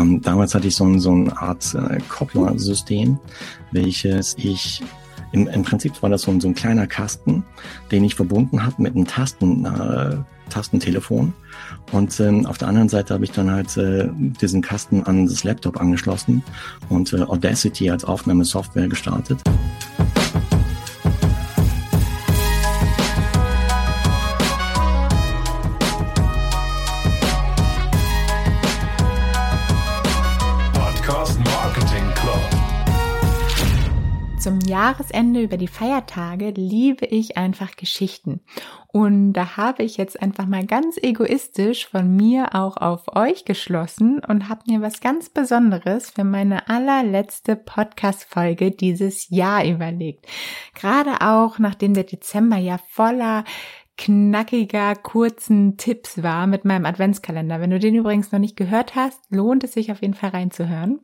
Und damals hatte ich so, so eine Art äh, Kopplersystem, welches ich im, im Prinzip war das so ein, so ein kleiner Kasten, den ich verbunden habe mit einem Tasten, äh, Tastentelefon. Und ähm, auf der anderen Seite habe ich dann halt äh, diesen Kasten an das Laptop angeschlossen und äh, Audacity als Aufnahmesoftware gestartet. Jahresende über die Feiertage liebe ich einfach Geschichten. Und da habe ich jetzt einfach mal ganz egoistisch von mir auch auf euch geschlossen und habe mir was ganz Besonderes für meine allerletzte Podcast-Folge dieses Jahr überlegt. Gerade auch, nachdem der Dezember ja voller knackiger, kurzen Tipps war mit meinem Adventskalender. Wenn du den übrigens noch nicht gehört hast, lohnt es sich auf jeden Fall reinzuhören.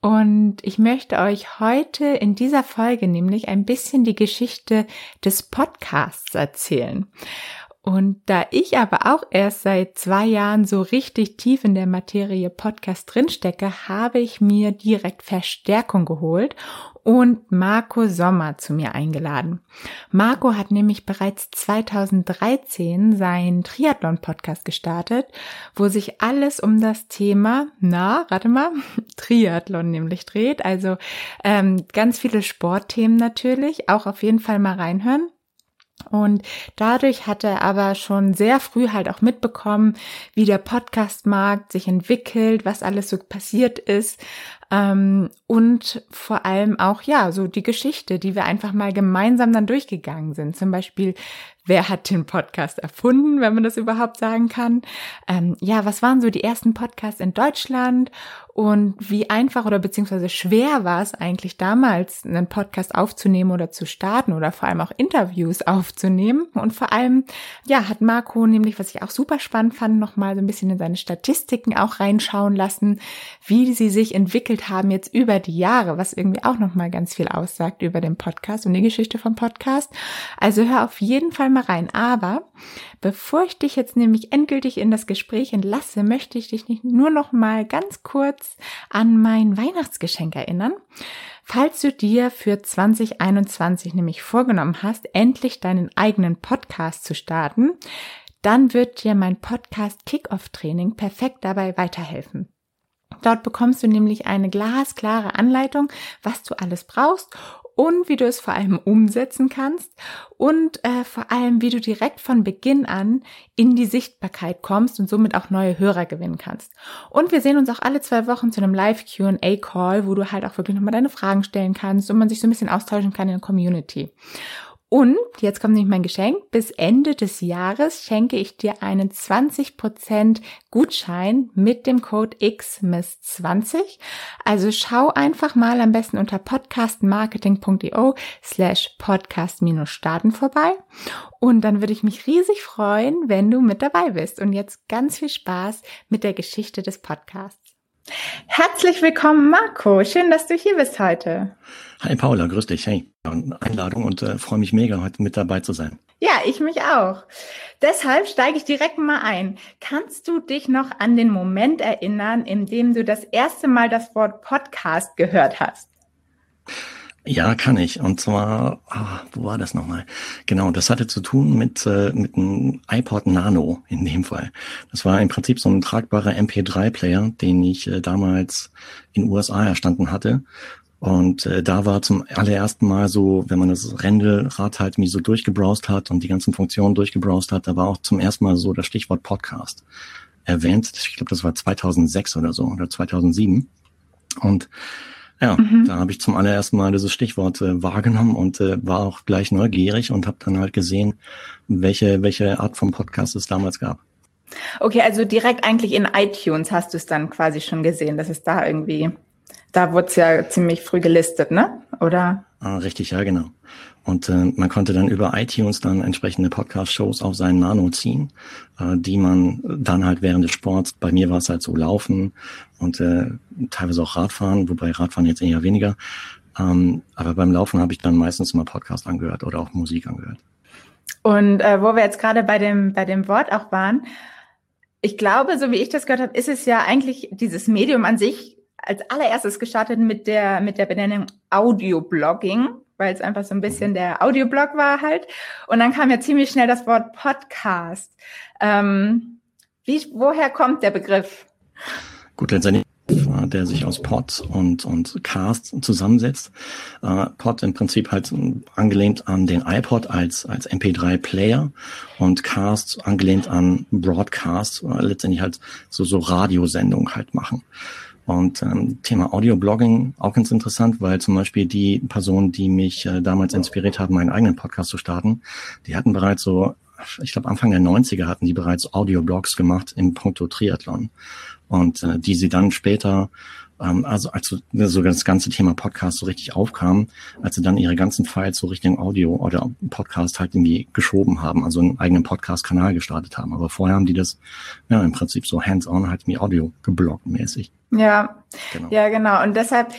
Und ich möchte euch heute in dieser Folge nämlich ein bisschen die Geschichte des Podcasts erzählen. Und da ich aber auch erst seit zwei Jahren so richtig tief in der Materie Podcast drinstecke, habe ich mir direkt Verstärkung geholt und Marco Sommer zu mir eingeladen. Marco hat nämlich bereits 2013 seinen Triathlon-Podcast gestartet, wo sich alles um das Thema, na, rate mal, Triathlon nämlich dreht. Also ähm, ganz viele Sportthemen natürlich, auch auf jeden Fall mal reinhören. Und dadurch hat er aber schon sehr früh halt auch mitbekommen, wie der Podcastmarkt sich entwickelt, was alles so passiert ist. Ähm, und vor allem auch, ja, so die Geschichte, die wir einfach mal gemeinsam dann durchgegangen sind. Zum Beispiel, wer hat den Podcast erfunden, wenn man das überhaupt sagen kann? Ähm, ja, was waren so die ersten Podcasts in Deutschland? Und wie einfach oder beziehungsweise schwer war es eigentlich damals, einen Podcast aufzunehmen oder zu starten oder vor allem auch Interviews aufzunehmen? Und vor allem, ja, hat Marco nämlich, was ich auch super spannend fand, nochmal so ein bisschen in seine Statistiken auch reinschauen lassen, wie sie sich entwickelt haben jetzt über die Jahre, was irgendwie auch noch mal ganz viel aussagt über den Podcast und die Geschichte vom Podcast. Also hör auf jeden Fall mal rein. Aber bevor ich dich jetzt nämlich endgültig in das Gespräch entlasse, möchte ich dich nicht nur noch mal ganz kurz an mein Weihnachtsgeschenk erinnern. Falls du dir für 2021 nämlich vorgenommen hast, endlich deinen eigenen Podcast zu starten, dann wird dir mein Podcast Kickoff Training perfekt dabei weiterhelfen. Dort bekommst du nämlich eine glasklare Anleitung, was du alles brauchst und wie du es vor allem umsetzen kannst und äh, vor allem, wie du direkt von Beginn an in die Sichtbarkeit kommst und somit auch neue Hörer gewinnen kannst. Und wir sehen uns auch alle zwei Wochen zu einem Live Q&A Call, wo du halt auch wirklich nochmal deine Fragen stellen kannst und man sich so ein bisschen austauschen kann in der Community. Und jetzt kommt nämlich mein Geschenk. Bis Ende des Jahres schenke ich dir einen 20% Gutschein mit dem Code XMIS20. Also schau einfach mal am besten unter podcastmarketing.io slash podcast-starten vorbei. Und dann würde ich mich riesig freuen, wenn du mit dabei bist. Und jetzt ganz viel Spaß mit der Geschichte des Podcasts. Herzlich willkommen, Marco. Schön, dass du hier bist heute. Hi Paula, grüß dich. Hey, Einladung und äh, freue mich mega, heute mit dabei zu sein. Ja, ich mich auch. Deshalb steige ich direkt mal ein. Kannst du dich noch an den Moment erinnern, in dem du das erste Mal das Wort Podcast gehört hast? Ja, kann ich. Und zwar, ah, wo war das nochmal? Genau, das hatte zu tun mit, äh, mit einem iPod Nano in dem Fall. Das war im Prinzip so ein tragbarer MP3-Player, den ich äh, damals in USA erstanden hatte. Und äh, da war zum allerersten Mal so, wenn man das Rändelrad halt mich so durchgebrowst hat und die ganzen Funktionen durchgebrowst hat, da war auch zum ersten Mal so das Stichwort Podcast erwähnt. Ich glaube, das war 2006 oder so oder 2007. Und ja, mhm. da habe ich zum allerersten Mal dieses Stichwort äh, wahrgenommen und äh, war auch gleich neugierig und habe dann halt gesehen, welche, welche Art von Podcast es damals gab. Okay, also direkt eigentlich in iTunes hast du es dann quasi schon gesehen, dass es da irgendwie, da wurde es ja ziemlich früh gelistet, ne? Oder? Ah, richtig, ja, genau. Und äh, man konnte dann über iTunes dann entsprechende Podcast-Shows auf seinen Nano ziehen, äh, die man dann halt während des Sports, bei mir war es halt so Laufen und äh, teilweise auch Radfahren, wobei Radfahren jetzt eher weniger. Ähm, aber beim Laufen habe ich dann meistens mal Podcast angehört oder auch Musik angehört. Und äh, wo wir jetzt gerade bei dem, bei dem Wort auch waren, ich glaube, so wie ich das gehört habe, ist es ja eigentlich dieses Medium an sich als allererstes gestartet mit der, mit der Benennung Audioblogging, weil es einfach so ein bisschen der Audioblog war halt. Und dann kam ja ziemlich schnell das Wort Podcast. Ähm, wie, woher kommt der Begriff? Gut, letztendlich der sich aus Pod und, und Cast zusammensetzt. Äh, Pod im Prinzip halt angelehnt an den iPod als, als MP3-Player und Cast angelehnt an Broadcast, äh, letztendlich halt so, so Radiosendungen halt machen. Und ähm, Thema Audio-Blogging auch ganz interessant, weil zum Beispiel die Personen, die mich äh, damals inspiriert haben, meinen eigenen Podcast zu starten, die hatten bereits so, ich glaube Anfang der 90er hatten die bereits Audio-Blogs gemacht im Punkto Triathlon. Und äh, die sie dann später, ähm, also als so, so das ganze Thema Podcast so richtig aufkam, als sie dann ihre ganzen Files so Richtung Audio oder Podcast halt irgendwie geschoben haben, also einen eigenen Podcast-Kanal gestartet haben. Aber vorher haben die das ja im Prinzip so hands-on halt wie Audio geblockt mäßig. Ja, genau. ja, genau. Und deshalb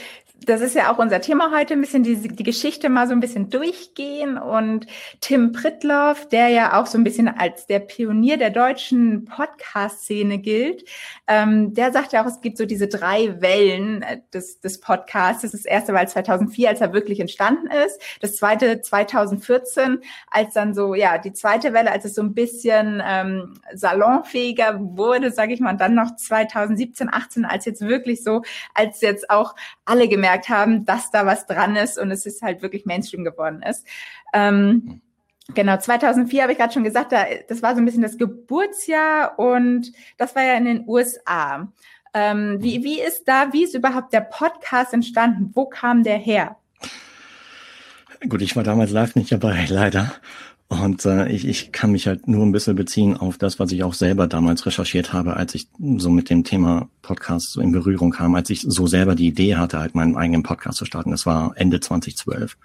das ist ja auch unser Thema heute, ein bisschen die, die Geschichte mal so ein bisschen durchgehen. Und Tim Pritloff, der ja auch so ein bisschen als der Pionier der deutschen Podcast-Szene gilt, ähm, der sagt ja auch, es gibt so diese drei Wellen äh, des, des Podcasts. Das, das erste war 2004, als er wirklich entstanden ist. Das zweite 2014, als dann so, ja, die zweite Welle, als es so ein bisschen ähm, salonfähiger wurde, sage ich mal. Und dann noch 2017, 18, als jetzt wirklich so, als jetzt auch alle gemerkt gemerkt haben, dass da was dran ist und es ist halt wirklich Mainstream geworden ist. Ähm, genau, 2004 habe ich gerade schon gesagt, da, das war so ein bisschen das Geburtsjahr und das war ja in den USA. Ähm, wie, wie ist da, wie ist überhaupt der Podcast entstanden? Wo kam der her? Gut, ich war damals live nicht dabei, leider. Und äh, ich, ich kann mich halt nur ein bisschen beziehen auf das, was ich auch selber damals recherchiert habe, als ich so mit dem Thema Podcast so in Berührung kam, als ich so selber die Idee hatte, halt meinen eigenen Podcast zu starten. Das war Ende 2012.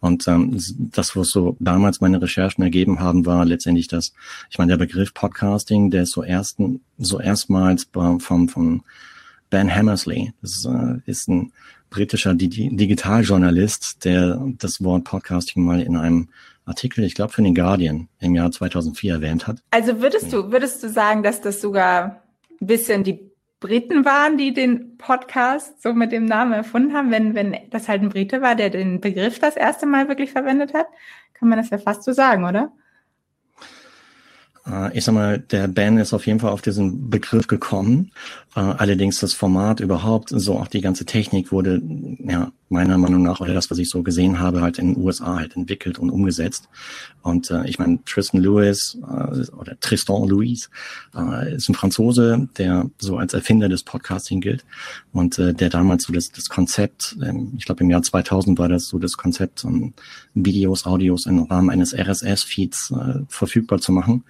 Und ähm, das, was so damals meine Recherchen ergeben haben, war letztendlich das, ich meine, der Begriff Podcasting, der ist so ersten, so erstmals vom, vom Ben Hammersley. Das äh, ist ein britischer Digitaljournalist, der das Wort Podcasting mal in einem Artikel, ich glaube, für den Guardian im Jahr 2004 erwähnt hat. Also würdest du, würdest du sagen, dass das sogar ein bisschen die Briten waren, die den Podcast so mit dem Namen erfunden haben, wenn, wenn das halt ein Brite war, der den Begriff das erste Mal wirklich verwendet hat? Kann man das ja fast so sagen, oder? Äh, ich sag mal, der Ben ist auf jeden Fall auf diesen Begriff gekommen. Äh, allerdings das Format überhaupt, so auch die ganze Technik wurde, ja, meiner Meinung nach, oder das, was ich so gesehen habe, halt in den USA halt entwickelt und umgesetzt. Und äh, ich meine, Tristan Lewis äh, oder Tristan Louis äh, ist ein Franzose, der so als Erfinder des Podcasting gilt und äh, der damals so das, das Konzept, ähm, ich glaube im Jahr 2000 war das so das Konzept, um Videos, Audios im Rahmen eines RSS-Feeds äh, verfügbar zu machen.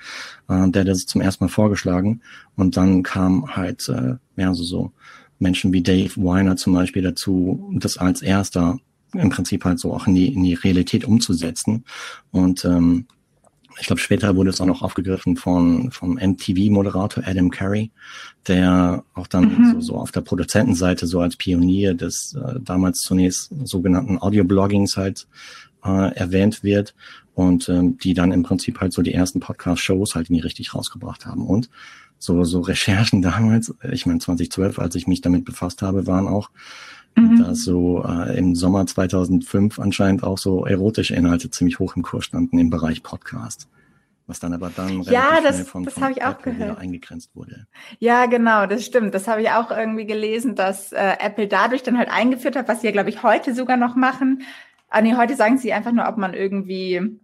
Äh, der hat das zum ersten Mal vorgeschlagen und dann kam halt äh, ja so so Menschen wie Dave Weiner zum Beispiel dazu, das als erster im Prinzip halt so auch in die, in die Realität umzusetzen. Und ähm, ich glaube, später wurde es auch noch aufgegriffen von vom MTV-Moderator Adam Carey, der auch dann mhm. so, so auf der Produzentenseite so als Pionier des äh, damals zunächst sogenannten Audio-Bloggings halt äh, erwähnt wird und ähm, die dann im Prinzip halt so die ersten Podcast-Shows halt nie richtig rausgebracht haben. Und so, so Recherchen damals, ich meine 2012, als ich mich damit befasst habe, waren auch, mhm. dass so äh, im Sommer 2005 anscheinend auch so erotische Inhalte ziemlich hoch im Kurs standen im Bereich Podcast. Was dann aber dann ja, das, von, das habe ich auch Apple gehört. eingegrenzt wurde. Ja, genau, das stimmt. Das habe ich auch irgendwie gelesen, dass äh, Apple dadurch dann halt eingeführt hat, was sie ja, glaube ich, heute sogar noch machen. Ah, nee, heute sagen sie einfach nur, ob man irgendwie ähm,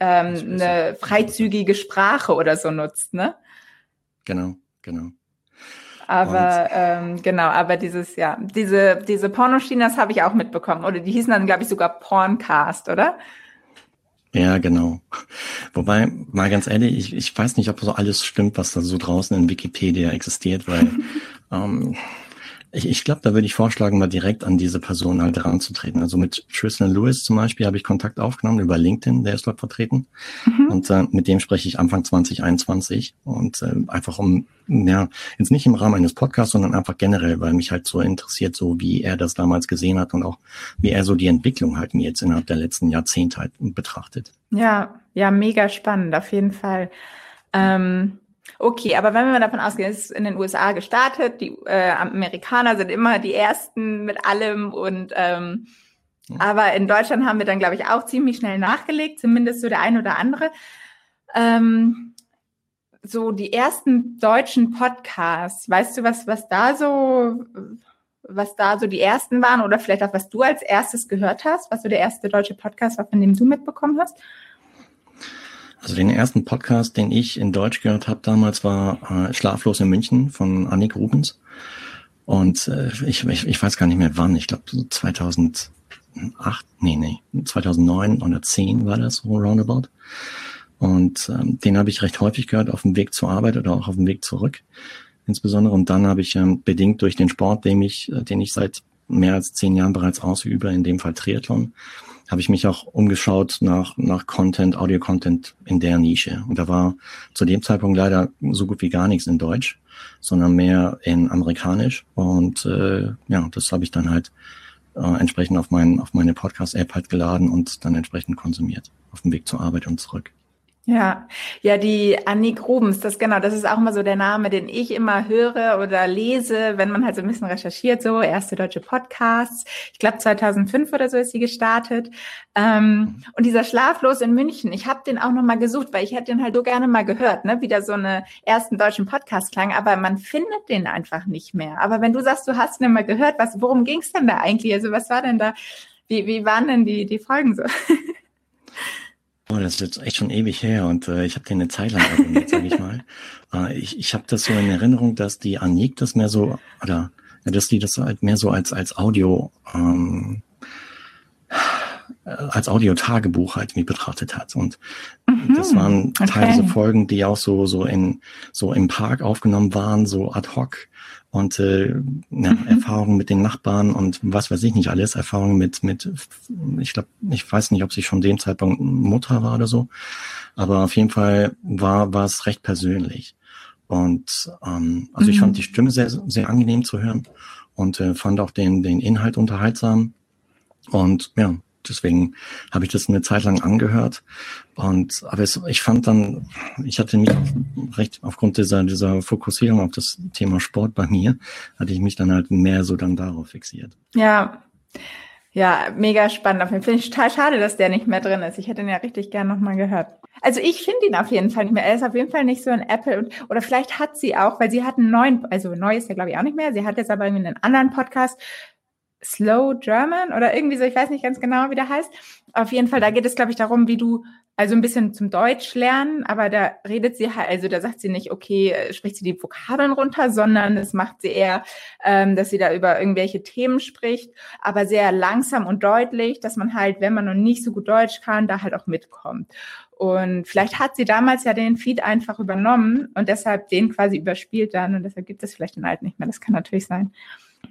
eine freizügige Sprache oder so nutzt, ne? Genau, genau. Aber ähm, genau, aber dieses, ja, diese, diese Pornoschienen, das habe ich auch mitbekommen. Oder die hießen dann, glaube ich, sogar Porncast, oder? Ja, genau. Wobei, mal ganz ehrlich, ich, ich weiß nicht, ob so alles stimmt, was da so draußen in Wikipedia existiert, weil ähm, ich, ich glaube, da würde ich vorschlagen, mal direkt an diese Person halt heranzutreten. Also mit Tristan Lewis zum Beispiel habe ich Kontakt aufgenommen über LinkedIn, der ist dort vertreten. Mhm. Und äh, mit dem spreche ich Anfang 2021. Und äh, einfach um, ja, jetzt nicht im Rahmen eines Podcasts, sondern einfach generell, weil mich halt so interessiert, so wie er das damals gesehen hat und auch wie er so die Entwicklung halt mir jetzt innerhalb der letzten Jahrzehnte halt betrachtet. Ja, ja, mega spannend, auf jeden Fall. Ähm Okay, aber wenn wir davon ausgehen, es ist in den USA gestartet, die äh, Amerikaner sind immer die Ersten mit allem und ähm, ja. aber in Deutschland haben wir dann, glaube ich, auch ziemlich schnell nachgelegt, zumindest so der ein oder andere. Ähm, so die ersten deutschen Podcasts, weißt du, was, was da so, was da so die ersten waren oder vielleicht auch was du als erstes gehört hast, was so der erste deutsche Podcast war, von dem du mitbekommen hast? Also den ersten Podcast, den ich in Deutsch gehört habe damals, war äh, Schlaflos in München von Annik Rubens. Und äh, ich, ich, ich weiß gar nicht mehr wann, ich glaube 2008, nee, nee, 2009 oder 10 war das, so roundabout. Und ähm, den habe ich recht häufig gehört auf dem Weg zur Arbeit oder auch auf dem Weg zurück insbesondere. Und dann habe ich ähm, bedingt durch den Sport, den ich, äh, den ich seit mehr als zehn Jahren bereits ausübe, in dem Fall Triathlon, habe ich mich auch umgeschaut nach, nach Content, Audio-Content in der Nische. Und da war zu dem Zeitpunkt leider so gut wie gar nichts in Deutsch, sondern mehr in Amerikanisch. Und äh, ja, das habe ich dann halt äh, entsprechend auf, mein, auf meine Podcast-App halt geladen und dann entsprechend konsumiert auf dem Weg zur Arbeit und zurück. Ja, ja, die Annik Rubens, das genau, das ist auch immer so der Name, den ich immer höre oder lese, wenn man halt so ein bisschen recherchiert, so erste deutsche Podcasts. Ich glaube 2005 oder so ist sie gestartet. Ähm, und dieser Schlaflos in München, ich habe den auch noch mal gesucht, weil ich hätte den halt so gerne mal gehört, ne, wie da so eine ersten deutschen Podcast klang, aber man findet den einfach nicht mehr. Aber wenn du sagst, du hast ihn mal gehört, was, worum ging's denn da eigentlich? Also was war denn da? Wie, wie waren denn die die Folgen so? Oh, das ist jetzt echt schon ewig her und äh, ich habe den eine Zeit lang abonniert, sage ich mal. Äh, ich ich habe das so in Erinnerung, dass die Anik das mehr so, oder dass die das halt mehr so als, als Audio, ähm, als Audio-Tagebuch halt wie betrachtet hat. Und mhm, das waren teilweise okay. Folgen, die auch so, so in, so im Park aufgenommen waren, so ad hoc und äh, ja, mhm. Erfahrungen mit den Nachbarn und was weiß ich nicht alles, Erfahrungen mit, mit, ich glaube, ich weiß nicht, ob sie schon dem Zeitpunkt Mutter war oder so, aber auf jeden Fall war, war es recht persönlich. Und ähm, also mhm. ich fand mhm. die Stimme sehr, sehr angenehm zu hören und äh, fand auch den, den Inhalt unterhaltsam. Und ja, deswegen habe ich das eine Zeit lang angehört. Und aber es, ich fand dann, ich hatte mich recht aufgrund dieser dieser Fokussierung auf das Thema Sport bei mir, hatte ich mich dann halt mehr so dann darauf fixiert. Ja. Ja, mega spannend. Auf jeden Fall finde ich total schade, dass der nicht mehr drin ist. Ich hätte ihn ja richtig gern nochmal gehört. Also ich finde ihn auf jeden Fall nicht mehr. Er ist auf jeden Fall nicht so ein Apple und, oder vielleicht hat sie auch, weil sie hat einen neuen, also neu ist er glaube ich auch nicht mehr. Sie hat jetzt aber irgendwie einen anderen Podcast, Slow German oder irgendwie so, ich weiß nicht ganz genau, wie der heißt. Auf jeden Fall, da geht es, glaube ich, darum, wie du also ein bisschen zum Deutsch lernen, aber da redet sie halt, also da sagt sie nicht, okay, äh, spricht sie die Vokabeln runter, sondern es macht sie eher, ähm, dass sie da über irgendwelche Themen spricht, aber sehr langsam und deutlich, dass man halt, wenn man noch nicht so gut Deutsch kann, da halt auch mitkommt. Und vielleicht hat sie damals ja den Feed einfach übernommen und deshalb den quasi überspielt dann und deshalb gibt es vielleicht den alten nicht mehr. Das kann natürlich sein.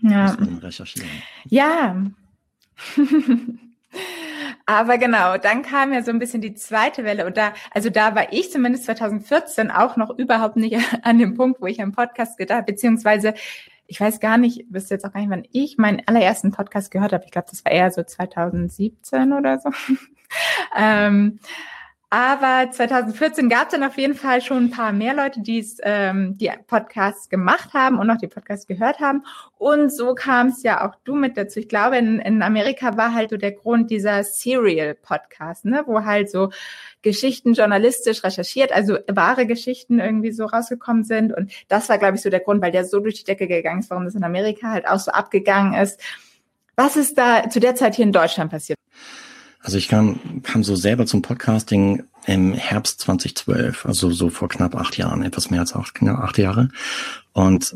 Ja. recherchieren. Ja. Aber genau, dann kam ja so ein bisschen die zweite Welle und da, also da war ich zumindest 2014 auch noch überhaupt nicht an dem Punkt, wo ich einen Podcast gedacht, beziehungsweise ich weiß gar nicht, wüsste jetzt auch gar nicht, wann ich meinen allerersten Podcast gehört habe. Ich glaube, das war eher so 2017 oder so. ähm, aber 2014 gab es dann auf jeden Fall schon ein paar mehr Leute, die ähm, die Podcasts gemacht haben und auch die Podcasts gehört haben. Und so kam es ja auch du mit dazu. Ich glaube, in, in Amerika war halt so der Grund dieser Serial-Podcast, ne, wo halt so Geschichten journalistisch recherchiert, also wahre Geschichten irgendwie so rausgekommen sind. Und das war, glaube ich, so der Grund, weil der so durch die Decke gegangen ist, warum das in Amerika halt auch so abgegangen ist. Was ist da zu der Zeit hier in Deutschland passiert? Also ich kam, kam so selber zum Podcasting im Herbst 2012, also so vor knapp acht Jahren, etwas mehr als acht, knapp acht Jahre. Und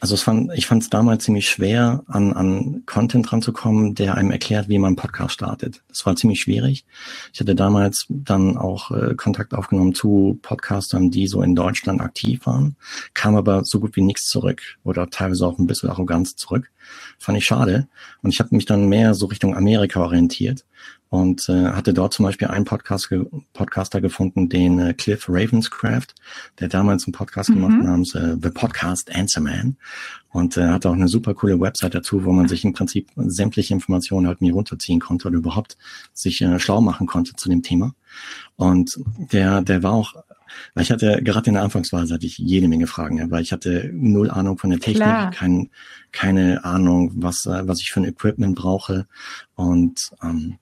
also es fand, ich fand es damals ziemlich schwer, an, an Content ranzukommen, der einem erklärt, wie man einen Podcast startet. Das war ziemlich schwierig. Ich hatte damals dann auch äh, Kontakt aufgenommen zu Podcastern, die so in Deutschland aktiv waren, kam aber so gut wie nichts zurück oder teilweise auch ein bisschen Arroganz zurück. Fand ich schade. Und ich habe mich dann mehr so Richtung Amerika orientiert und äh, hatte dort zum Beispiel einen Podcast ge Podcaster gefunden, den äh, Cliff Ravenscraft, der damals einen Podcast mhm. gemacht namens äh, The Podcast Answer Man und äh, hatte auch eine super coole Website dazu, wo man sich im Prinzip sämtliche Informationen halt mir runterziehen konnte oder überhaupt sich äh, schlau machen konnte zu dem Thema. Und der, der war auch weil ich hatte gerade in der Anfangsphase hatte ich jede Menge Fragen, ja, weil ich hatte null Ahnung von der Technik, kein, keine Ahnung, was äh, was ich für ein Equipment brauche und ähm,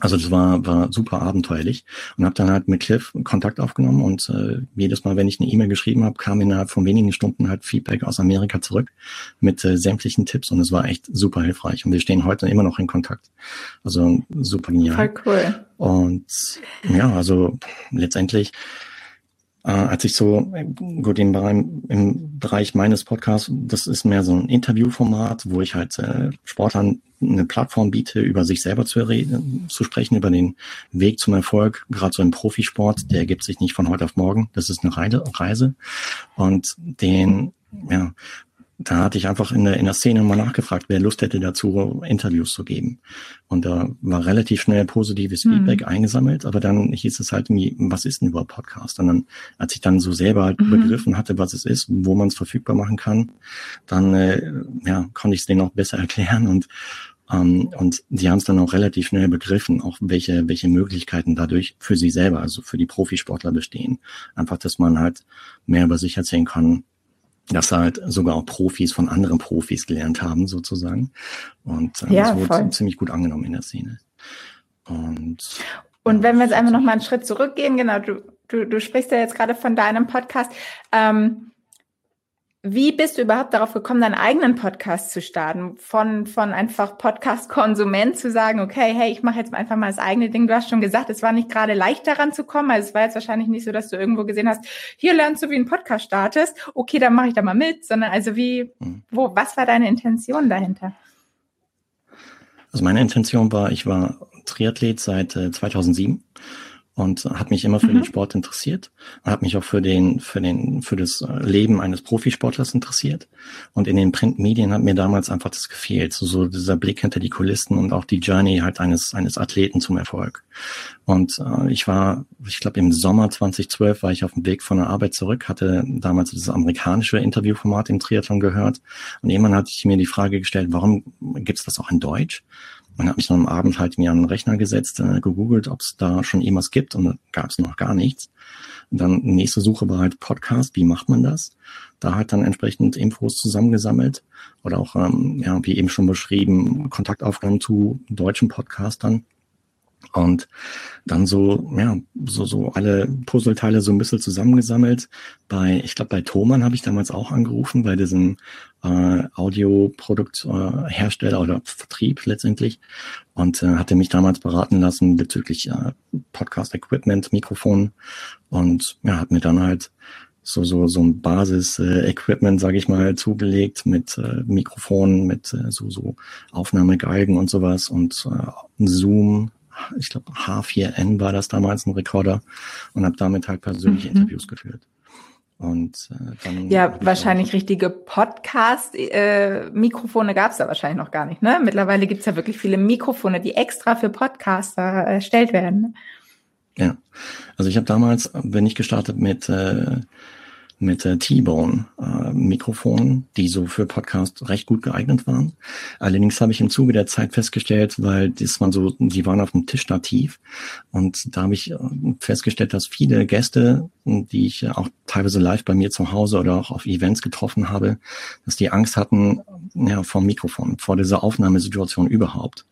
also das war, war super abenteuerlich und habe dann halt mit Cliff Kontakt aufgenommen und äh, jedes Mal, wenn ich eine E-Mail geschrieben habe, kam innerhalb von wenigen Stunden halt Feedback aus Amerika zurück mit äh, sämtlichen Tipps und es war echt super hilfreich und wir stehen heute immer noch in Kontakt. Also super genial. Voll cool. Und ja, also letztendlich äh, als ich so, gut, im, im Bereich meines Podcasts, das ist mehr so ein Interviewformat, wo ich halt äh, Sportlern eine Plattform biete, über sich selber zu reden, zu sprechen, über den Weg zum Erfolg, gerade so im Profisport, der ergibt sich nicht von heute auf morgen. Das ist eine Reise. Und den, ja, da hatte ich einfach in der, in der Szene mal nachgefragt, wer Lust hätte dazu, Interviews zu geben. Und da war relativ schnell positives mhm. Feedback eingesammelt, aber dann hieß es halt irgendwie, was ist denn überhaupt Podcast? Und dann, als ich dann so selber halt mhm. begriffen hatte, was es ist, wo man es verfügbar machen kann, dann äh, ja, konnte ich es denen auch besser erklären und ähm, und die haben es dann auch relativ schnell begriffen, auch welche, welche Möglichkeiten dadurch für sie selber, also für die Profisportler bestehen. Einfach, dass man halt mehr über sich erzählen kann, dass halt sogar auch Profis von anderen Profis gelernt haben, sozusagen. Und ähm, ja, das wurde voll. ziemlich gut angenommen in der Szene. Und, und wenn wir jetzt einfach noch mal einen Schritt zurückgehen, genau, du, du, du sprichst ja jetzt gerade von deinem Podcast. Ähm, wie bist du überhaupt darauf gekommen, deinen eigenen Podcast zu starten? Von, von einfach Podcast-Konsument zu sagen, okay, hey, ich mache jetzt einfach mal das eigene Ding. Du hast schon gesagt, es war nicht gerade leicht daran zu kommen. Also es war jetzt wahrscheinlich nicht so, dass du irgendwo gesehen hast, hier lernst du, wie ein Podcast startest. Okay, dann mache ich da mal mit. Sondern also wie, hm. wo, was war deine Intention dahinter? Also meine Intention war, ich war Triathlet seit äh, 2007 und hat mich immer für mhm. den Sport interessiert, hat mich auch für den für den für das Leben eines Profisportlers interessiert und in den Printmedien hat mir damals einfach das gefehlt, so, so dieser Blick hinter die Kulissen und auch die Journey halt eines eines Athleten zum Erfolg. Und äh, ich war, ich glaube im Sommer 2012 war ich auf dem Weg von der Arbeit zurück, hatte damals das amerikanische Interviewformat im Triathlon gehört und jemand hatte ich mir die Frage gestellt, warum gibt's das auch in Deutsch? Man hat mich dann am Abend halt mir an den Rechner gesetzt, äh, gegoogelt, ob es da schon irgendwas gibt und da gab es noch gar nichts. Und dann nächste Suche war halt Podcast, wie macht man das? Da halt dann entsprechend Infos zusammengesammelt oder auch, ähm, ja, wie eben schon beschrieben, Kontaktaufnahmen zu deutschen Podcastern. Und dann so, ja, so, so alle Puzzleteile so ein bisschen zusammengesammelt. Bei, ich glaube, bei Thomann habe ich damals auch angerufen, bei diesem äh, Audioprodukthersteller äh, oder Vertrieb letztendlich. Und äh, hatte mich damals beraten lassen bezüglich äh, Podcast-Equipment, Mikrofon. Und ja, hat mir dann halt so so so ein Basis-Equipment, äh, sage ich mal, zugelegt mit äh, Mikrofonen, mit äh, so so Aufnahmegeigen und sowas und äh, Zoom ich glaube H4N war das damals ein Rekorder und habe damit halt persönliche mhm. Interviews geführt. Und äh, dann ja, wahrscheinlich richtige Podcast-Mikrofone äh, gab es da wahrscheinlich noch gar nicht. Ne? Mittlerweile gibt es ja wirklich viele Mikrofone, die extra für Podcaster erstellt werden. Ne? Ja, also ich habe damals, bin ich gestartet mit äh, mit äh, T-Bone äh, Mikrofonen, die so für Podcast recht gut geeignet waren. Allerdings habe ich im Zuge der Zeit festgestellt, weil das waren so, die waren auf dem Tischstativ und da habe ich äh, festgestellt, dass viele Gäste, die ich auch teilweise live bei mir zu Hause oder auch auf Events getroffen habe, dass die Angst hatten ja, vom Mikrofon, vor dieser Aufnahmesituation überhaupt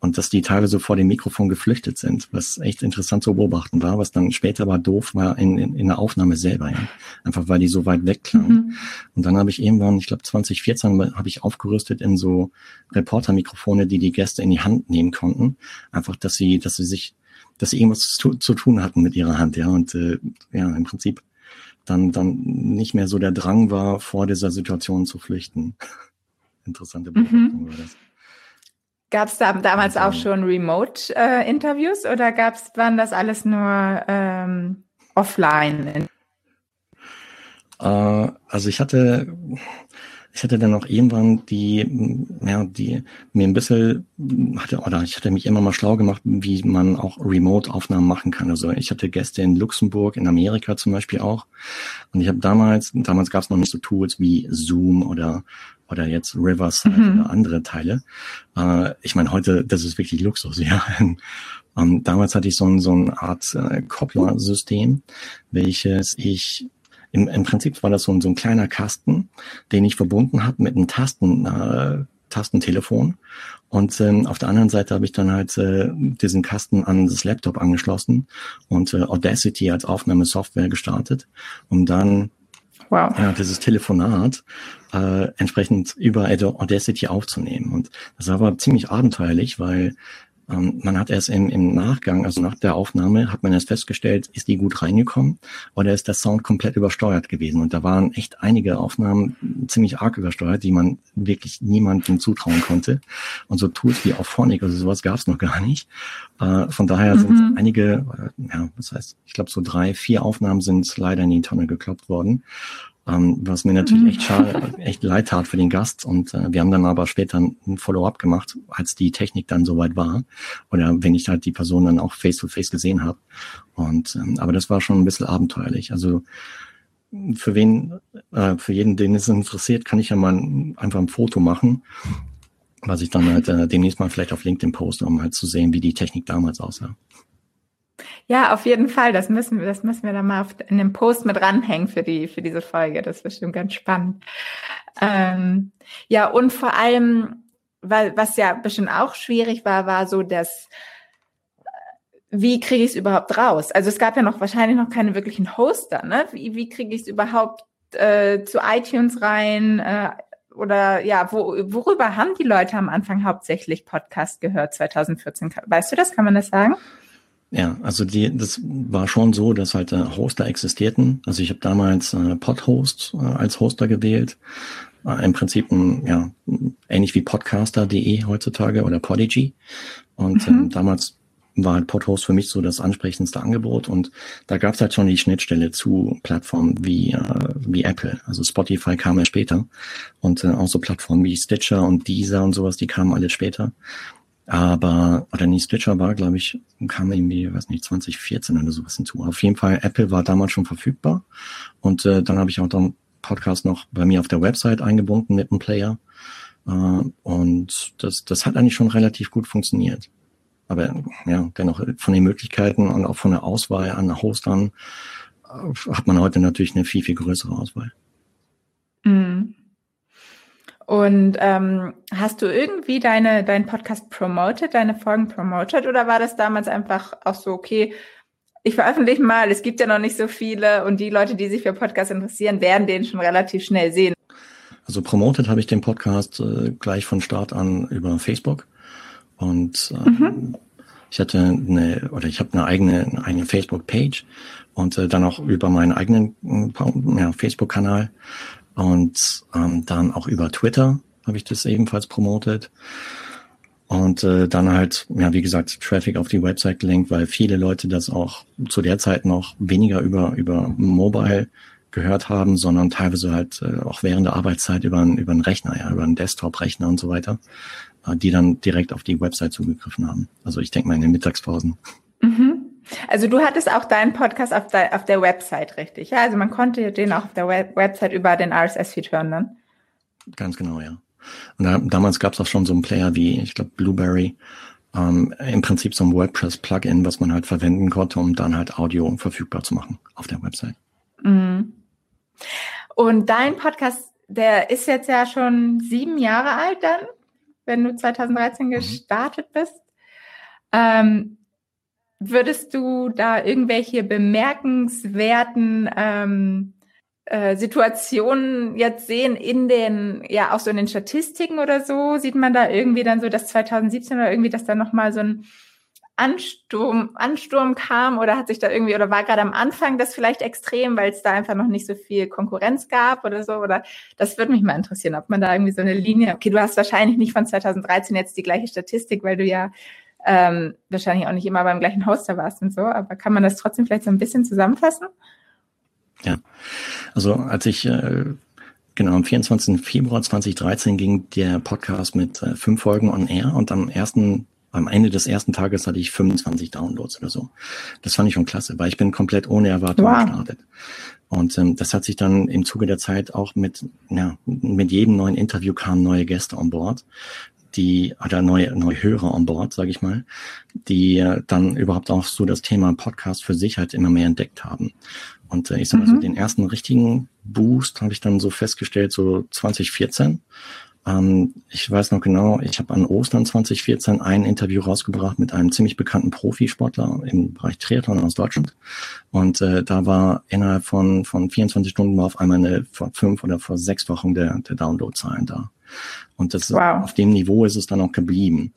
und dass die teilweise vor dem Mikrofon geflüchtet sind, was echt interessant zu beobachten war, was dann später aber doof war in, in, in der Aufnahme selber, ja. Einfach weil die so weit weg klang. Mhm. Und dann habe ich irgendwann, ich glaube 2014, habe ich aufgerüstet in so Reporter-Mikrofone, die die Gäste in die Hand nehmen konnten. Einfach, dass sie, dass sie sich, dass sie irgendwas zu, zu tun hatten mit ihrer Hand, ja. Und äh, ja, im Prinzip dann, dann nicht mehr so der Drang war, vor dieser Situation zu flüchten. Interessante Beobachtung mhm. war das. Gab es da damals auch schon Remote-Interviews äh, oder gab's, waren das alles nur ähm, offline? Äh, also ich hatte, ich hatte dann auch irgendwann die, ja, die mir ein bisschen hatte, oder ich hatte mich immer mal schlau gemacht, wie man auch Remote-Aufnahmen machen kann. Also ich hatte Gäste in Luxemburg, in Amerika zum Beispiel auch. Und ich habe damals, damals gab es noch nicht so Tools wie Zoom oder oder jetzt Riverside mhm. oder andere Teile. Äh, ich meine, heute, das ist wirklich Luxus, ja. Ähm, damals hatte ich so, ein, so eine Art äh, Kopplersystem, welches ich im, im Prinzip war das so ein, so ein kleiner Kasten, den ich verbunden habe mit einem Tasten, äh, Tastentelefon. Und ähm, auf der anderen Seite habe ich dann halt äh, diesen Kasten an das Laptop angeschlossen und äh, Audacity als Aufnahmesoftware gestartet, um dann wow. ja, dieses Telefonat äh, entsprechend über Audacity aufzunehmen. Und das war aber ziemlich abenteuerlich, weil man hat erst im, im Nachgang, also nach der Aufnahme, hat man erst festgestellt, ist die gut reingekommen oder ist der Sound komplett übersteuert gewesen. Und da waren echt einige Aufnahmen ziemlich arg übersteuert, die man wirklich niemandem zutrauen konnte. Und so Tools wie Auphonic oder sowas gab es noch gar nicht. Äh, von daher mhm. sind einige, äh, ja, das heißt, ich glaube so drei, vier Aufnahmen sind leider in die Tonne gekloppt worden ähm, was mir natürlich mhm. echt schade, echt leid tat für den Gast. Und äh, wir haben dann aber später ein Follow-up gemacht, als die Technik dann soweit war. Oder wenn ich halt die Person dann auch face-to-face -face gesehen habe. Und ähm, aber das war schon ein bisschen abenteuerlich. Also für wen, äh, für jeden, den es interessiert, kann ich ja mal einfach ein Foto machen, was ich dann halt äh, demnächst mal vielleicht auf LinkedIn poste, um halt zu sehen, wie die Technik damals aussah. Ja, auf jeden Fall. Das müssen wir, das müssen wir dann mal in dem Post mit ranhängen für die, für diese Folge. Das ist bestimmt ganz spannend. Ähm, ja, und vor allem, weil, was ja bestimmt auch schwierig war, war so, dass, wie kriege ich es überhaupt raus? Also es gab ja noch wahrscheinlich noch keine wirklichen Hoster, ne? Wie, wie kriege ich es überhaupt äh, zu iTunes rein? Äh, oder ja, wo, worüber haben die Leute am Anfang hauptsächlich Podcast gehört 2014? Weißt du das? Kann man das sagen? Ja, also die, das war schon so, dass halt äh, Hoster existierten. Also ich habe damals äh, Podhost äh, als Hoster gewählt. Äh, Im Prinzip ein, ja, ähnlich wie podcaster.de heutzutage oder Podigy. Und mhm. ähm, damals war halt Podhost für mich so das ansprechendste Angebot und da gab es halt schon die Schnittstelle zu Plattformen wie, äh, wie Apple. Also Spotify kam ja später und äh, auch so Plattformen wie Stitcher und Deezer und sowas, die kamen alle später. Aber, oder nee, Stitcher war, glaube ich, kam irgendwie, weiß nicht, 2014 oder sowas hinzu. Auf jeden Fall, Apple war damals schon verfügbar. Und äh, dann habe ich auch den Podcast noch bei mir auf der Website eingebunden mit einem Player. Äh, und das, das hat eigentlich schon relativ gut funktioniert. Aber ja, dennoch von den Möglichkeiten und auch von der Auswahl an Hostern äh, hat man heute natürlich eine viel, viel größere Auswahl. Mhm. Und ähm, hast du irgendwie deine, deinen Podcast promoted, deine Folgen promoted oder war das damals einfach auch so, okay, ich veröffentliche mal, es gibt ja noch nicht so viele und die Leute, die sich für Podcasts interessieren, werden den schon relativ schnell sehen? Also promoted habe ich den Podcast äh, gleich von Start an über Facebook und äh, mhm. ich hatte eine oder ich habe eine eigene eine eigene Facebook-Page und äh, dann auch über meinen eigenen äh, ja, Facebook-Kanal und ähm, dann auch über Twitter habe ich das ebenfalls promotet. Und äh, dann halt, ja, wie gesagt, Traffic auf die Website gelenkt, weil viele Leute das auch zu der Zeit noch weniger über, über Mobile gehört haben, sondern teilweise halt äh, auch während der Arbeitszeit über einen, über einen Rechner, ja, über einen Desktop-Rechner und so weiter, äh, die dann direkt auf die Website zugegriffen haben. Also ich denke mal in den Mittagspausen. Mhm. Also du hattest auch deinen Podcast auf, de, auf der Website, richtig? Ja, also man konnte den auch auf der Web Website über den RSS-Feed hören dann? Ganz genau, ja. Und da, damals gab es auch schon so einen Player wie, ich glaube, Blueberry, ähm, im Prinzip so ein WordPress-Plugin, was man halt verwenden konnte, um dann halt Audio verfügbar zu machen auf der Website. Mhm. Und dein Podcast, der ist jetzt ja schon sieben Jahre alt dann, wenn du 2013 mhm. gestartet bist. Ähm, Würdest du da irgendwelche bemerkenswerten ähm, äh, Situationen jetzt sehen in den, ja auch so in den Statistiken oder so? Sieht man da irgendwie dann so, dass 2017 oder irgendwie, dass da nochmal so ein Ansturm, Ansturm kam oder hat sich da irgendwie, oder war gerade am Anfang das vielleicht extrem, weil es da einfach noch nicht so viel Konkurrenz gab oder so? Oder das würde mich mal interessieren, ob man da irgendwie so eine Linie, okay, du hast wahrscheinlich nicht von 2013 jetzt die gleiche Statistik, weil du ja ähm, wahrscheinlich auch nicht immer beim gleichen Hoster warst und so, aber kann man das trotzdem vielleicht so ein bisschen zusammenfassen? Ja, also als ich äh, genau am 24. Februar 2013 ging der Podcast mit äh, fünf Folgen on air und am ersten am Ende des ersten Tages hatte ich 25 Downloads oder so. Das fand ich schon klasse, weil ich bin komplett ohne Erwartung wow. gestartet. Und ähm, das hat sich dann im Zuge der Zeit auch mit, ja, mit jedem neuen Interview kamen neue Gäste on board die oder neue, neue Hörer an Bord, sage ich mal, die dann überhaupt auch so das Thema Podcast für sich halt immer mehr entdeckt haben. Und äh, ich sag mal mhm. so, den ersten richtigen Boost habe ich dann so festgestellt, so 2014. Ähm, ich weiß noch genau, ich habe an Ostern 2014 ein Interview rausgebracht mit einem ziemlich bekannten Profisportler im Bereich Triathlon aus Deutschland. Und äh, da war innerhalb von, von 24 Stunden war auf einmal eine, vor fünf oder vor sechs Wochen der, der Downloadzahlen da. Und das, wow. auf dem Niveau ist es dann auch geblieben.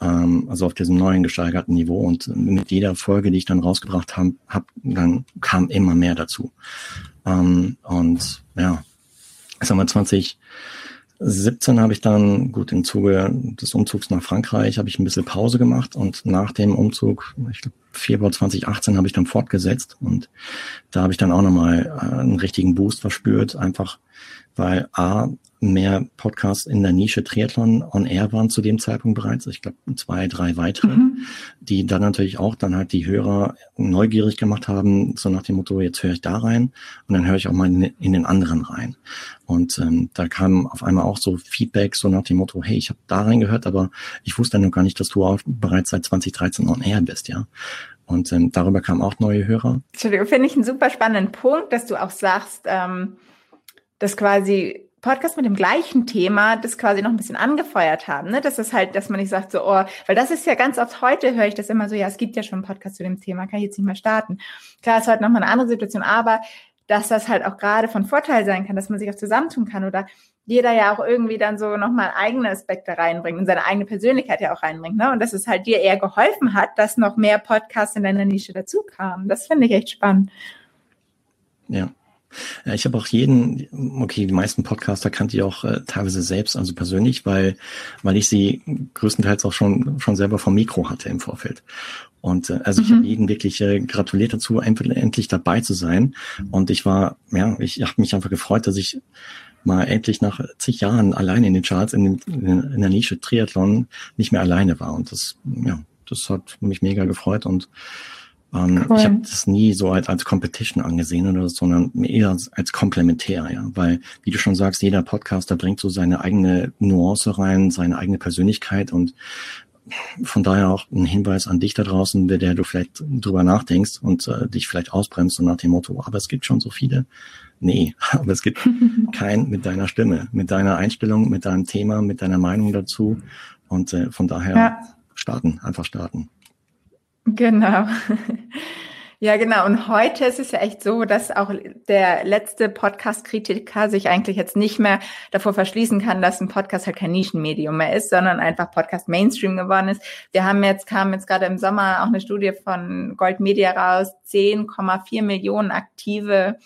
Ähm, also auf diesem neuen gesteigerten Niveau. Und mit jeder Folge, die ich dann rausgebracht habe, hab, dann kam immer mehr dazu. Ähm, und ja, ich sag mal 20, 17 habe ich dann, gut, im Zuge des Umzugs nach Frankreich habe ich ein bisschen Pause gemacht und nach dem Umzug, ich glaube Februar 2018 habe ich dann fortgesetzt und da habe ich dann auch nochmal äh, einen richtigen Boost verspürt, einfach weil A, mehr Podcasts in der Nische Triathlon on Air waren zu dem Zeitpunkt bereits. Ich glaube, zwei, drei weitere, mhm. die dann natürlich auch dann halt die Hörer neugierig gemacht haben, so nach dem Motto, jetzt höre ich da rein und dann höre ich auch mal in, in den anderen rein. Und ähm, da kam auf einmal auch so Feedback, so nach dem Motto, hey, ich habe da reingehört, aber ich wusste noch gar nicht, dass du auch bereits seit 2013 on Air bist, ja. Und ähm, darüber kamen auch neue Hörer. Entschuldigung, finde ich einen super spannenden Punkt, dass du auch sagst, ähm, dass quasi Podcast mit dem gleichen Thema das quasi noch ein bisschen angefeuert haben. Ne? Das ist halt, dass man nicht sagt so, oh, weil das ist ja ganz oft heute höre ich das immer so, ja, es gibt ja schon einen Podcast zu dem Thema, kann ich jetzt nicht mehr starten. Klar, ist heute nochmal eine andere Situation, aber dass das halt auch gerade von Vorteil sein kann, dass man sich auch zusammentun kann oder jeder ja auch irgendwie dann so nochmal eigene Aspekte reinbringt und seine eigene Persönlichkeit ja auch reinbringt. Ne? Und dass es halt dir eher geholfen hat, dass noch mehr Podcasts in deiner Nische dazu kamen. Das finde ich echt spannend. Ja, ich habe auch jeden, okay, die meisten Podcaster kannte ich auch äh, teilweise selbst, also persönlich, weil, weil ich sie größtenteils auch schon, schon selber vom Mikro hatte im Vorfeld. Und äh, also mhm. ich habe jeden wirklich äh, gratuliert dazu, endlich dabei zu sein. Und ich war, ja, ich habe mich einfach gefreut, dass ich mal endlich nach zig Jahren alleine in den Charts, in, den, in der Nische Triathlon nicht mehr alleine war. Und das, ja, das hat mich mega gefreut und ähm, cool. Ich habe das nie so als, als Competition angesehen oder so, sondern eher als, als komplementär, ja. Weil, wie du schon sagst, jeder Podcaster bringt so seine eigene Nuance rein, seine eigene Persönlichkeit und von daher auch ein Hinweis an dich da draußen, bei der du vielleicht drüber nachdenkst und äh, dich vielleicht ausbremst und nach dem Motto, aber es gibt schon so viele. Nee, aber es gibt keinen mit deiner Stimme, mit deiner Einstellung, mit deinem Thema, mit deiner Meinung dazu. Und äh, von daher ja. starten, einfach starten. Genau. Ja, genau. Und heute ist es ja echt so, dass auch der letzte Podcast-Kritiker sich eigentlich jetzt nicht mehr davor verschließen kann, dass ein Podcast halt kein Nischenmedium mehr ist, sondern einfach Podcast Mainstream geworden ist. Wir haben jetzt, kam jetzt gerade im Sommer auch eine Studie von Gold Media raus, 10,4 Millionen aktive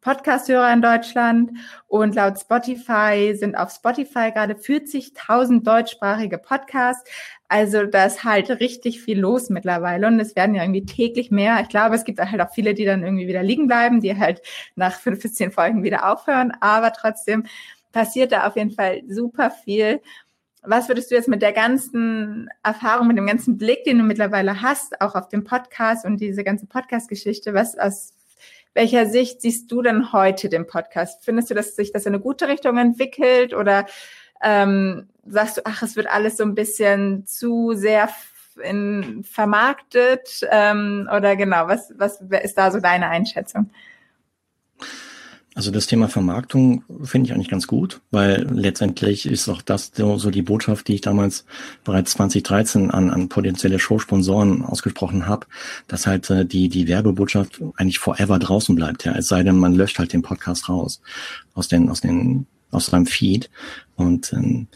Podcast-Hörer in Deutschland und laut Spotify sind auf Spotify gerade 40.000 deutschsprachige Podcasts. Also da ist halt richtig viel los mittlerweile und es werden ja irgendwie täglich mehr. Ich glaube, es gibt halt auch viele, die dann irgendwie wieder liegen bleiben, die halt nach fünf bis zehn Folgen wieder aufhören, aber trotzdem passiert da auf jeden Fall super viel. Was würdest du jetzt mit der ganzen Erfahrung, mit dem ganzen Blick, den du mittlerweile hast, auch auf den Podcast und diese ganze Podcast-Geschichte, was aus welcher Sicht siehst du denn heute den Podcast? Findest du, dass sich das in eine gute Richtung entwickelt oder ähm, sagst du, ach, es wird alles so ein bisschen zu sehr in, vermarktet ähm, oder genau, was, was ist da so deine Einschätzung? Also das Thema Vermarktung finde ich eigentlich ganz gut, weil letztendlich ist auch das so die Botschaft, die ich damals bereits 2013 an, an potenzielle Showsponsoren ausgesprochen habe, dass halt äh, die, die Werbebotschaft eigentlich forever draußen bleibt. Ja, es sei denn, man löscht halt den Podcast raus aus den, aus den, aus seinem Feed. Und ähm,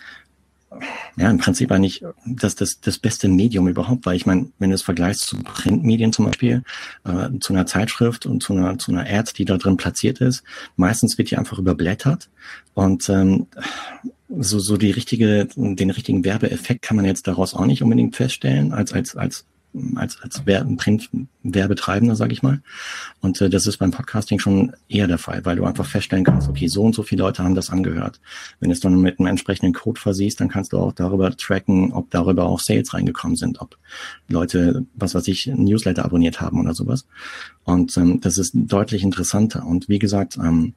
ja, im Prinzip eigentlich das, das, das beste Medium überhaupt, weil ich meine, wenn du es vergleichst zu Printmedien zum Beispiel, äh, zu einer Zeitschrift und zu einer, zu einer Ad, die da drin platziert ist, meistens wird die einfach überblättert. Und ähm, so, so die richtige, den richtigen Werbeeffekt kann man jetzt daraus auch nicht unbedingt feststellen als, als, als als, als Print-Werbetreibender, sage ich mal. Und äh, das ist beim Podcasting schon eher der Fall, weil du einfach feststellen kannst, okay, so und so viele Leute haben das angehört. Wenn du es dann mit einem entsprechenden Code versiehst, dann kannst du auch darüber tracken, ob darüber auch Sales reingekommen sind, ob Leute, was weiß ich, Newsletter abonniert haben oder sowas. Und ähm, das ist deutlich interessanter. Und wie gesagt, ähm,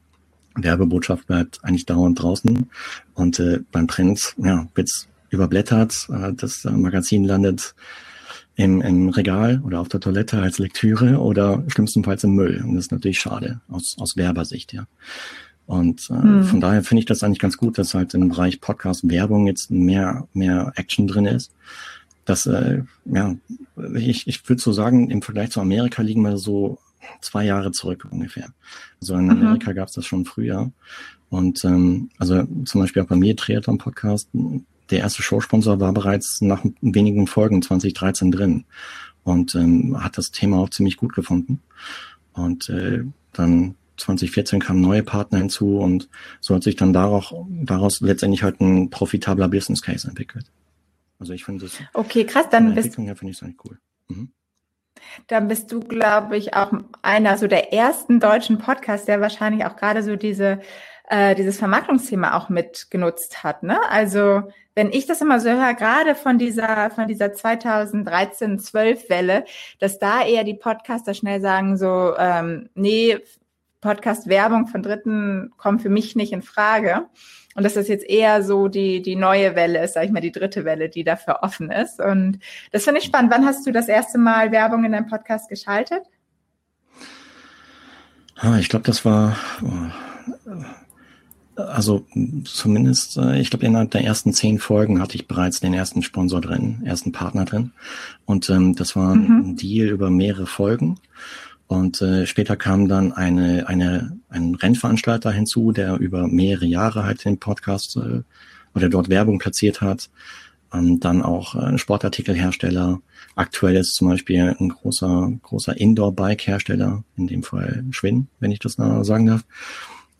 Werbebotschaft bleibt eigentlich dauernd draußen. Und äh, beim Print, ja, wird's überblättert, äh, das Magazin landet im, im Regal oder auf der Toilette als Lektüre oder schlimmstenfalls im Müll. Und das ist natürlich schade aus, aus Werbersicht, ja. Und äh, hm. von daher finde ich das eigentlich ganz gut, dass halt im Bereich Podcast Werbung jetzt mehr, mehr Action drin ist. Das, äh, ja, ich, ich würde so sagen, im Vergleich zu Amerika liegen wir so zwei Jahre zurück ungefähr. Also in mhm. Amerika gab es das schon früher. Und ähm, also zum Beispiel auch bei mir Triathlon Podcast, der erste Showsponsor war bereits nach wenigen Folgen 2013 drin und ähm, hat das Thema auch ziemlich gut gefunden. Und äh, dann 2014 kamen neue Partner hinzu und so hat sich dann daraus, daraus letztendlich halt ein profitabler Business Case entwickelt. Also ich finde das. Okay, krass, dann bist du. finde ich eigentlich cool. Mhm. Dann bist du, glaube ich, auch einer so der ersten deutschen Podcasts, der wahrscheinlich auch gerade so diese äh, dieses Vermarktungsthema auch mitgenutzt hat. Ne? Also wenn ich das immer so höre, gerade von dieser von dieser 2013-12 Welle, dass da eher die Podcaster schnell sagen so, ähm, nee, Podcast-Werbung von Dritten kommt für mich nicht in Frage. Und dass das jetzt eher so die, die neue Welle ist, sag ich mal, die dritte Welle, die dafür offen ist. Und das finde ich spannend. Wann hast du das erste Mal Werbung in deinem Podcast geschaltet? Ah, ich glaube, das war, also zumindest, äh, ich glaube, innerhalb der ersten zehn Folgen hatte ich bereits den ersten Sponsor drin, ersten Partner drin. Und ähm, das war mhm. ein Deal über mehrere Folgen. Und äh, später kam dann eine, eine, ein Rennveranstalter hinzu, der über mehrere Jahre halt den Podcast äh, oder dort Werbung platziert hat. Ähm, dann auch äh, Sportartikelhersteller. Aktuell ist zum Beispiel ein großer, großer Indoor-Bike-Hersteller, in dem Fall Schwinn, wenn ich das sagen darf.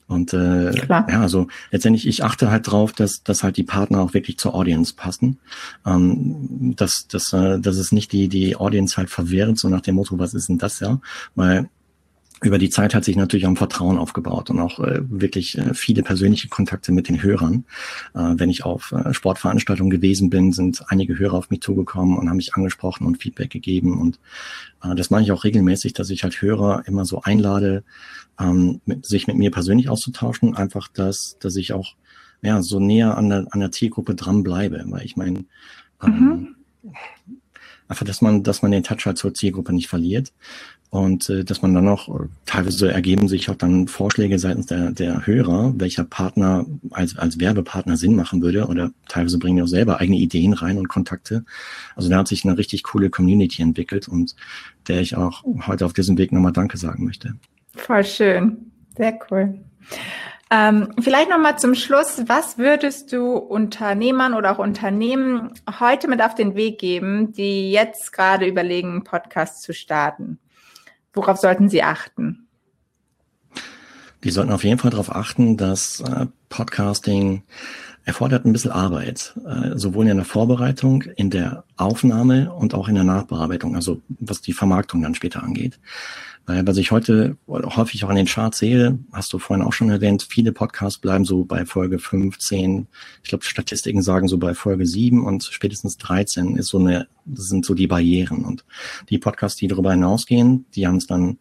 Und äh, Klar. ja, also letztendlich, ich achte halt drauf, dass, dass halt die Partner auch wirklich zur Audience passen. Ähm, dass, dass, äh, dass es nicht die, die Audience halt verwirrt, so nach dem Motto, was ist denn das ja? Weil über die Zeit hat sich natürlich am Vertrauen aufgebaut und auch äh, wirklich äh, viele persönliche Kontakte mit den Hörern. Äh, wenn ich auf äh, Sportveranstaltungen gewesen bin, sind einige Hörer auf mich zugekommen und haben mich angesprochen und Feedback gegeben. Und äh, das mache ich auch regelmäßig, dass ich halt Hörer immer so einlade, ähm, mit, sich mit mir persönlich auszutauschen. Einfach, dass, dass ich auch ja, so näher an der, an der Zielgruppe dran bleibe. Weil ich meine, ähm, mhm. einfach, dass man, dass man den Touch halt zur Zielgruppe nicht verliert und äh, dass man dann auch äh, teilweise ergeben sich auch dann Vorschläge seitens der, der Hörer, welcher Partner als, als Werbepartner Sinn machen würde oder teilweise bringen die auch selber eigene Ideen rein und Kontakte. Also da hat sich eine richtig coole Community entwickelt und der ich auch heute auf diesem Weg nochmal Danke sagen möchte. Voll schön, sehr cool. Ähm, vielleicht nochmal zum Schluss, was würdest du Unternehmern oder auch Unternehmen heute mit auf den Weg geben, die jetzt gerade überlegen, einen Podcast zu starten? Worauf sollten sie achten? Die sollten auf jeden Fall darauf achten, dass äh, Podcasting erfordert ein bisschen Arbeit, äh, sowohl in der Vorbereitung, in der Aufnahme und auch in der Nachbearbeitung, also was die Vermarktung dann später angeht. Weil was ich heute häufig auch an den Charts sehe, hast du vorhin auch schon erwähnt, viele Podcasts bleiben so bei Folge 15. Ich glaube, Statistiken sagen so bei Folge 7 und spätestens 13 ist so eine, sind so die Barrieren. Und die Podcasts, die darüber hinausgehen, die haben es dann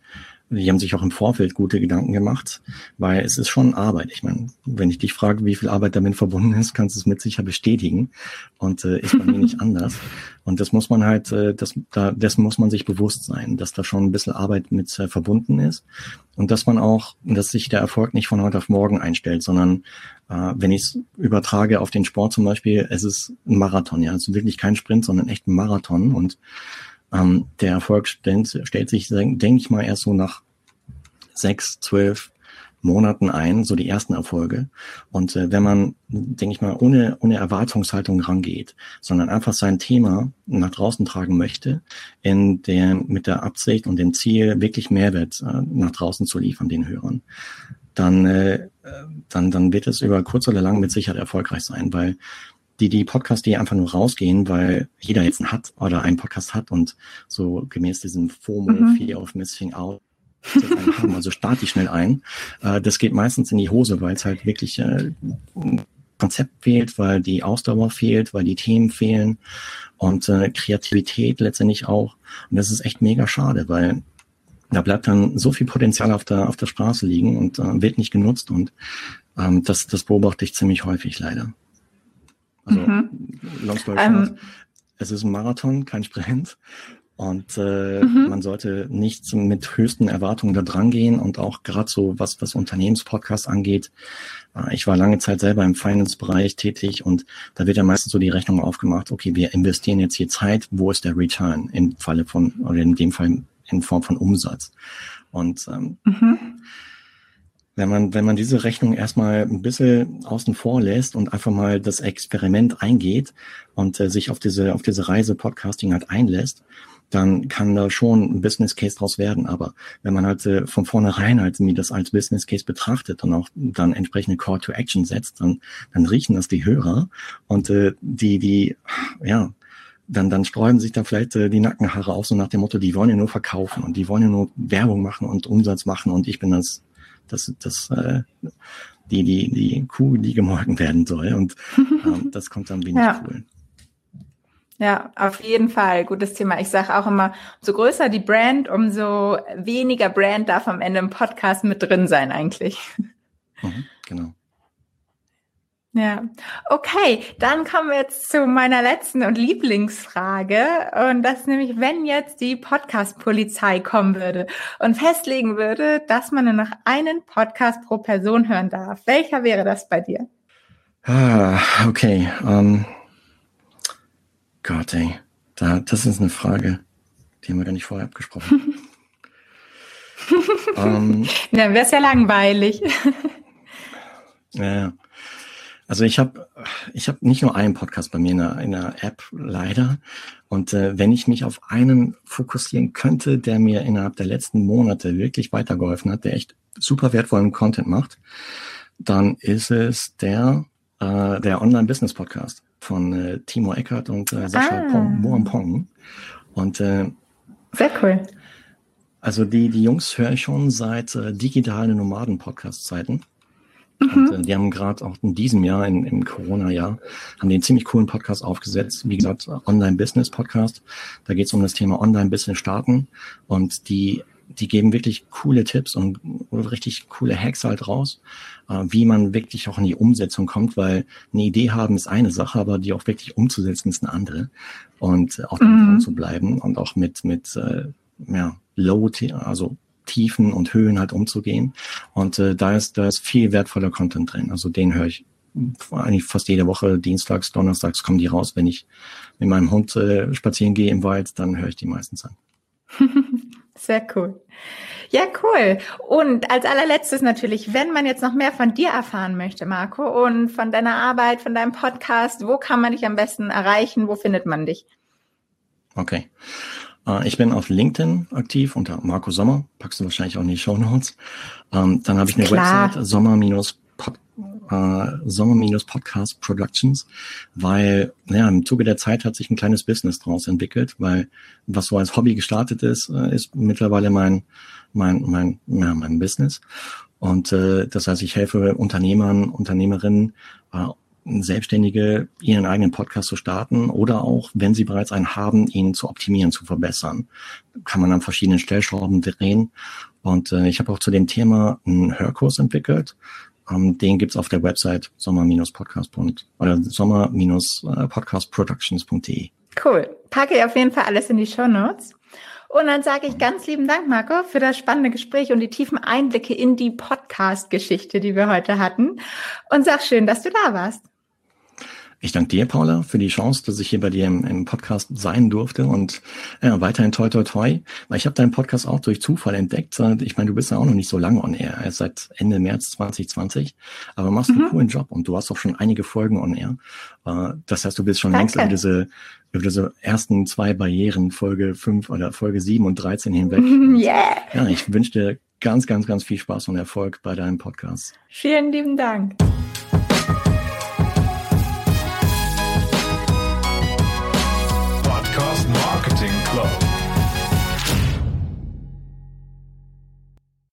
die haben sich auch im Vorfeld gute Gedanken gemacht, weil es ist schon Arbeit. Ich meine, wenn ich dich frage, wie viel Arbeit damit verbunden ist, kannst du es mit sicher bestätigen und äh, ist bei mir nicht anders. Und das muss man halt, äh, das, da, dessen muss man sich bewusst sein, dass da schon ein bisschen Arbeit mit äh, verbunden ist und dass man auch, dass sich der Erfolg nicht von heute auf morgen einstellt, sondern äh, wenn ich es übertrage auf den Sport zum Beispiel, es ist ein Marathon, ja, es ist wirklich kein Sprint, sondern echt ein Marathon und ähm, der Erfolg stellt, sich, denke ich mal, erst so nach sechs, zwölf Monaten ein, so die ersten Erfolge. Und äh, wenn man, denke ich mal, ohne, ohne Erwartungshaltung rangeht, sondern einfach sein Thema nach draußen tragen möchte, in der, mit der Absicht und dem Ziel, wirklich Mehrwert äh, nach draußen zu liefern, den Hörern, dann, äh, dann, dann wird es über kurz oder lang mit Sicherheit erfolgreich sein, weil die, die Podcasts, die einfach nur rausgehen, weil jeder jetzt einen hat oder einen Podcast hat und so gemäß diesem FOMO, mhm. Fear of Missing Out, haben, also starte ich schnell ein. Äh, das geht meistens in die Hose, weil es halt wirklich äh, Konzept fehlt, weil die Ausdauer fehlt, weil die Themen fehlen und äh, Kreativität letztendlich auch. Und das ist echt mega schade, weil da bleibt dann so viel Potenzial auf der, auf der Straße liegen und äh, wird nicht genutzt und ähm, das, das beobachte ich ziemlich häufig leider. Also mhm. long story short, ähm, es ist ein Marathon, kein Sprint. Und äh, mhm. man sollte nicht mit höchsten Erwartungen da dran gehen und auch gerade so, was, was Unternehmenspodcasts angeht. Äh, ich war lange Zeit selber im Finance-Bereich tätig und da wird ja meistens so die Rechnung aufgemacht, okay, wir investieren jetzt hier Zeit, wo ist der Return im Falle von, oder in dem Fall in Form von Umsatz. Und ähm, mhm. Wenn man, wenn man diese Rechnung erstmal ein bisschen außen vor lässt und einfach mal das Experiment eingeht und äh, sich auf diese, auf diese Reise Podcasting halt einlässt, dann kann da schon ein Business Case draus werden. Aber wenn man halt äh, von vornherein halt mir das als Business Case betrachtet und auch dann entsprechende Call to Action setzt, dann, dann riechen das die Hörer und äh, die, die, ja, dann, dann sträuben sich da vielleicht äh, die Nackenhaare auf, so nach dem Motto, die wollen ja nur verkaufen und die wollen ja nur Werbung machen und Umsatz machen und ich bin das, das, das, äh, die, die, die Kuh, die gemolken werden soll. Und ähm, das kommt dann wenig ja. cool. Ja, auf jeden Fall. Gutes Thema. Ich sage auch immer, umso größer die Brand, umso weniger Brand darf am Ende im Podcast mit drin sein eigentlich. Mhm, genau. Ja, okay, dann kommen wir jetzt zu meiner letzten und Lieblingsfrage. Und das ist nämlich, wenn jetzt die Podcast-Polizei kommen würde und festlegen würde, dass man nur noch einen Podcast pro Person hören darf. Welcher wäre das bei dir? Ah, okay. Um, ähm, Gott, ey. Da, das ist eine Frage, die haben wir gar nicht vorher abgesprochen. um, ähm, Dann wäre es ja langweilig. ja, also ich habe ich hab nicht nur einen Podcast bei mir in der, in der App, leider. Und äh, wenn ich mich auf einen fokussieren könnte, der mir innerhalb der letzten Monate wirklich weitergeholfen hat, der echt super wertvollen Content macht, dann ist es der, äh, der Online-Business-Podcast von äh, Timo Eckert und äh, Sascha ah. Moampong. Und äh, sehr cool. Also die, die Jungs höre ich schon seit äh, digitale Nomaden-Podcast-Zeiten. Mhm. Und, äh, die haben gerade auch in diesem Jahr, in, im Corona-Jahr, haben einen ziemlich coolen Podcast aufgesetzt. Wie gesagt, Online-Business-Podcast. Da geht es um das Thema Online-Business starten. Und die, die geben wirklich coole Tipps und richtig coole Hacks halt raus, äh, wie man wirklich auch in die Umsetzung kommt, weil eine Idee haben ist eine Sache, aber die auch wirklich umzusetzen ist eine andere. Und auch mhm. dran zu bleiben und auch mit, mit äh, ja, Low, also Tiefen und Höhen halt umzugehen. Und äh, da ist da ist viel wertvoller Content drin. Also den höre ich eigentlich fast jede Woche, dienstags, donnerstags kommen die raus. Wenn ich mit meinem Hund äh, spazieren gehe im Wald, dann höre ich die meistens an. Sehr cool. Ja, cool. Und als allerletztes natürlich, wenn man jetzt noch mehr von dir erfahren möchte, Marco, und von deiner Arbeit, von deinem Podcast, wo kann man dich am besten erreichen? Wo findet man dich? Okay. Äh, ich bin auf LinkedIn aktiv unter Marco Sommer, packst du wahrscheinlich auch in die Show Notes. Ähm, dann habe ich eine Klar. Website, Sommer-Pod, äh, Sommer-Podcast Productions, weil ja, im Zuge der Zeit hat sich ein kleines Business daraus entwickelt, weil was so als Hobby gestartet ist, äh, ist mittlerweile mein, mein, mein, ja, mein Business. Und äh, das heißt, ich helfe Unternehmern, Unternehmerinnen, äh, Selbstständige ihren eigenen Podcast zu starten oder auch, wenn sie bereits einen haben, ihn zu optimieren, zu verbessern. Kann man an verschiedenen Stellschrauben drehen. Und äh, ich habe auch zu dem Thema einen Hörkurs entwickelt. Ähm, den gibt's auf der Website sommer-podcast. oder sommer-podcastproductions.de. Cool. Packe ich auf jeden Fall alles in die Show Notes. Und dann sage ich ganz lieben Dank, Marco, für das spannende Gespräch und die tiefen Einblicke in die Podcast-Geschichte, die wir heute hatten. Und sag schön, dass du da warst. Ich danke dir, Paula, für die Chance, dass ich hier bei dir im, im Podcast sein durfte und ja, weiterhin toi toi toi. Weil ich habe deinen Podcast auch durch Zufall entdeckt. Ich meine, du bist ja auch noch nicht so lange on air, erst seit Ende März 2020, aber machst mhm. einen coolen Job und du hast auch schon einige Folgen on air. Äh, das heißt, du bist schon danke. längst über diese, über diese ersten zwei Barrieren, Folge 5 oder Folge 7 und 13 hinweg. Yeah. Ja, ich wünsche dir ganz, ganz, ganz viel Spaß und Erfolg bei deinem Podcast. Vielen lieben Dank. Marketing Club.